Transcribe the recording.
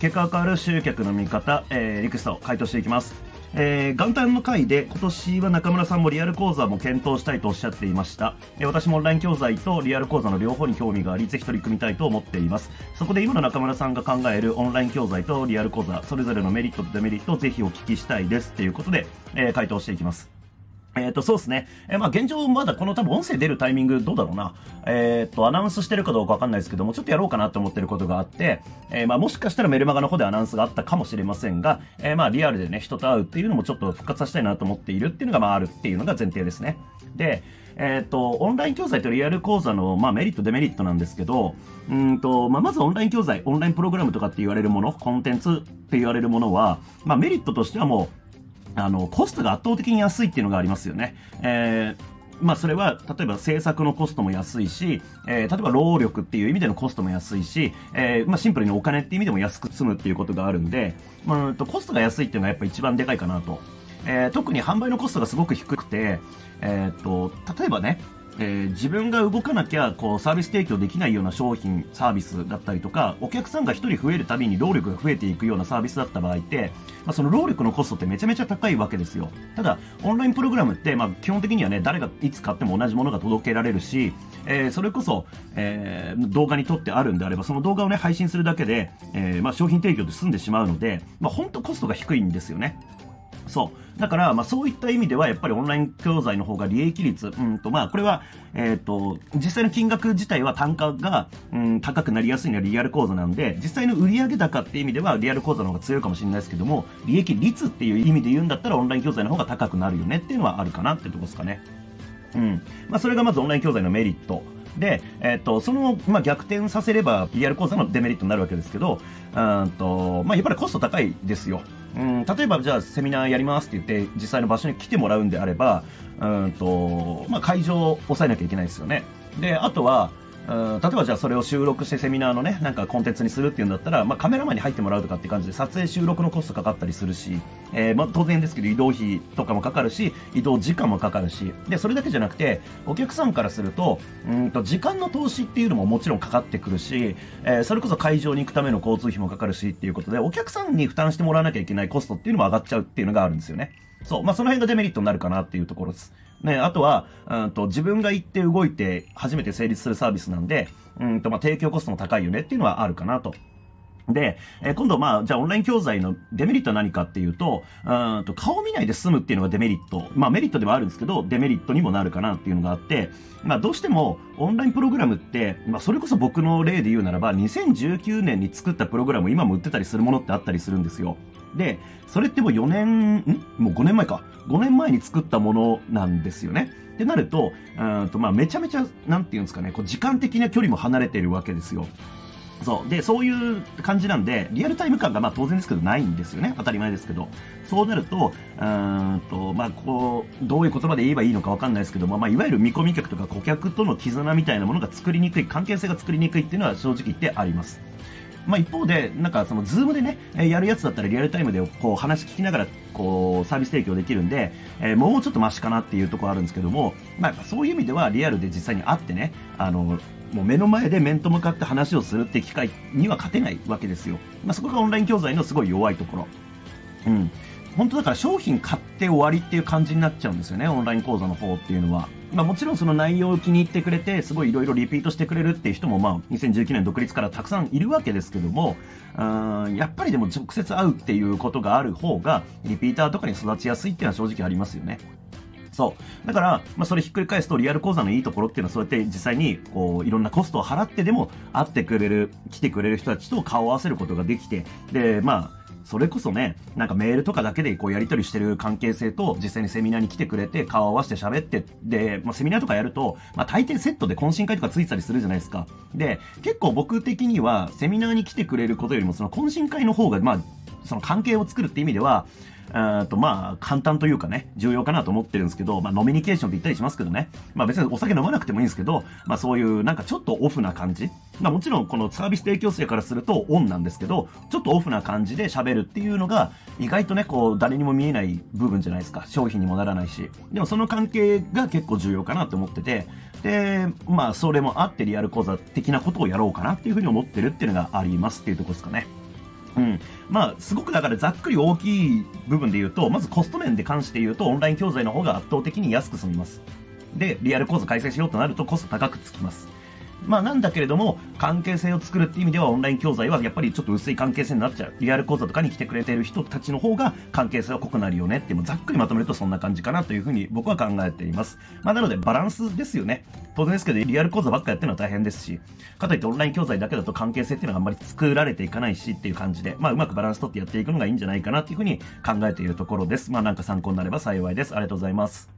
結果が変わる集客の見方、えー、リクエストを回答していきます。えー、元旦の回で今年は中村さんもリアル講座も検討したいとおっしゃっていました、えー、私もオンライン教材とリアル講座の両方に興味がありぜひ取り組みたいと思っています。そこで今の中村さんが考えるオンライン教材とリアル講座それぞれのメリットとデメリットをぜひお聞きしたいです。ということで、えー、回答していきます。えっ、ー、と、そうですね。えー、まあ、現状まだこの多分音声出るタイミングどうだろうな。えっ、ー、と、アナウンスしてるかどうかわかんないですけども、ちょっとやろうかなと思ってることがあって、えー、まあ、もしかしたらメルマガの方でアナウンスがあったかもしれませんが、えー、まあ、リアルでね、人と会うっていうのもちょっと復活させたいなと思っているっていうのが、まあ、あるっていうのが前提ですね。で、えっ、と、オンライン教材とリアル講座の、まあ、メリット、デメリットなんですけど、うんと、まあ、まずオンライン教材、オンラインプログラムとかって言われるもの、コンテンツって言われるものは、まあ、メリットとしてはもう、あの、コストが圧倒的に安いっていうのがありますよね。えーまあそれは、例えば制作のコストも安いし、えー、例えば労力っていう意味でのコストも安いし、えー、まあシンプルにお金っていう意味でも安く済むっていうことがあるんで、まあ、とコストが安いっていうのがやっぱ一番でかいかなと。えー、特に販売のコストがすごく低くて、えっ、と、例えばね、えー、自分が動かなきゃこうサービス提供できないような商品、サービスだったりとか、お客さんが1人増えるたびに労力が増えていくようなサービスだった場合って、まあ、その労力のコストってめちゃめちゃ高いわけですよ。ただ、オンラインプログラムって、まあ、基本的にはね、誰がいつ買っても同じものが届けられるし、えー、それこそ、えー、動画に撮ってあるんであれば、その動画をね、配信するだけで、え、まあ、商品提供で済んでしまうので、まあ、本当コストが低いんですよね。そう。だから、まあそういった意味では、やっぱりオンライン教材の方が利益率、うんと、まあこれは、えっ、ー、と、実際の金額自体は単価が、うん、高くなりやすいのはリアル講座なんで、実際の売上高っていう意味ではリアル講座の方が強いかもしれないですけども、利益率っていう意味で言うんだったらオンライン教材の方が高くなるよねっていうのはあるかなってとこですかね。うん。まあそれがまずオンライン教材のメリット。で、えっ、ー、と、その、まあ、逆転させれば、PR 講座のデメリットになるわけですけど、うんと、まあ、やっぱりコスト高いですよ。うん、例えば、じゃあ、セミナーやりますって言って、実際の場所に来てもらうんであれば、うんと、まあ、会場を抑えなきゃいけないですよね。で、あとは、うん例えばじゃあそれを収録してセミナーのね、なんかコンテンツにするっていうんだったら、まあ、カメラマンに入ってもらうとかって感じで撮影収録のコストかかったりするし、えー、まあ、当然ですけど移動費とかもかかるし、移動時間もかかるし、で、それだけじゃなくて、お客さんからすると、うんと、時間の投資っていうのももちろんかかってくるし、えー、それこそ会場に行くための交通費もかかるしっていうことで、お客さんに負担してもらわなきゃいけないコストっていうのも上がっちゃうっていうのがあるんですよね。そう。まあ、その辺がデメリットになるかなっていうところです。ね、あとは、うんと、自分が行って動いて初めて成立するサービスなんで、うんと、まあ、提供コストも高いよねっていうのはあるかなと。で、えー、今度まあ、じゃあオンライン教材のデメリットは何かっていうと、うんと顔見ないで済むっていうのがデメリット。まあメリットではあるんですけど、デメリットにもなるかなっていうのがあって、まあどうしてもオンラインプログラムって、まあそれこそ僕の例で言うならば、2019年に作ったプログラム今も売ってたりするものってあったりするんですよ。で、それってもう4年、ん？もう5年前か。5年前に作ったものなんですよね。ってなると、うんとまあめちゃめちゃ、なんていうんですかね、こう時間的な距離も離れてるわけですよ。そう。で、そういう感じなんで、リアルタイム感がまあ当然ですけどないんですよね。当たり前ですけど。そうなると、うんと、まあこう、どういう言葉で言えばいいのかわかんないですけども、まあいわゆる見込み客とか顧客との絆みたいなものが作りにくい、関係性が作りにくいっていうのは正直言ってあります。まあ、一方で、なんかその、Zoom でね、やるやつだったらリアルタイムでこう話聞きながら、こう、サービス提供できるんで、えー、もうちょっとマシかなっていうところあるんですけども、まあ、そういう意味ではリアルで実際に会ってね、あの、もう目の前で面と向かって話をするって機会には勝てないわけですよ。まあ、そこがオンライン教材のすごい弱いところ。うん。本当だから商品買って終わりっていう感じになっちゃうんですよね、オンライン講座の方っていうのは。まあもちろんその内容を気に入ってくれて、すごいいろいろリピートしてくれるっていう人もまあ2019年独立からたくさんいるわけですけども、うんやっぱりでも直接会うっていうことがある方が、リピーターとかに育ちやすいっていうのは正直ありますよね。そう。だから、まあ、それひっくり返すと、リアル講座のいいところっていうのは、そうやって実際に、こう、いろんなコストを払ってでも、会ってくれる、来てくれる人たちと顔を合わせることができて、で、まあ、それこそね、なんかメールとかだけでこうやり取りしてる関係性と、実際にセミナーに来てくれて、顔を合わせて喋って、で、まあ、セミナーとかやると、まあ、大抵セットで懇親会とかついてたりするじゃないですか。で、結構僕的には、セミナーに来てくれることよりも、その懇親会の方が、まあ、その関係を作るって意味では、とまあ、簡単というかね、重要かなと思ってるんですけど、まあ、ノミニケーションって言ったりしますけどね。まあ、別にお酒飲まなくてもいいんですけど、まあ、そういうなんかちょっとオフな感じ。まあ、もちろんこのサービス提供者からするとオンなんですけど、ちょっとオフな感じで喋るっていうのが、意外とね、こう、誰にも見えない部分じゃないですか。商品にもならないし。でもその関係が結構重要かなと思ってて、で、まあ、それもあってリアル講座的なことをやろうかなっていうふうに思ってるっていうのがありますっていうとこですかね。うん。まあ、すごくだからざっくり大きい部分で言うと、まずコスト面で関して言うと、オンライン教材の方が圧倒的に安く済みます。で、リアル講座開催しようとなるとコスト高くつきます。まあなんだけれども、関係性を作るっていう意味ではオンライン教材はやっぱりちょっと薄い関係性になっちゃう。リアル講座とかに来てくれてる人たちの方が関係性は濃くなるよねって、もうざっくりまとめるとそんな感じかなというふうに僕は考えています。まあなのでバランスですよね。当然ですけど、リアル講座ばっかやってるのは大変ですし、かといってオンライン教材だけだと関係性っていうのがあんまり作られていかないしっていう感じで、まあうまくバランス取ってやっていくのがいいんじゃないかなっていうふうに考えているところです。まあなんか参考になれば幸いです。ありがとうございます。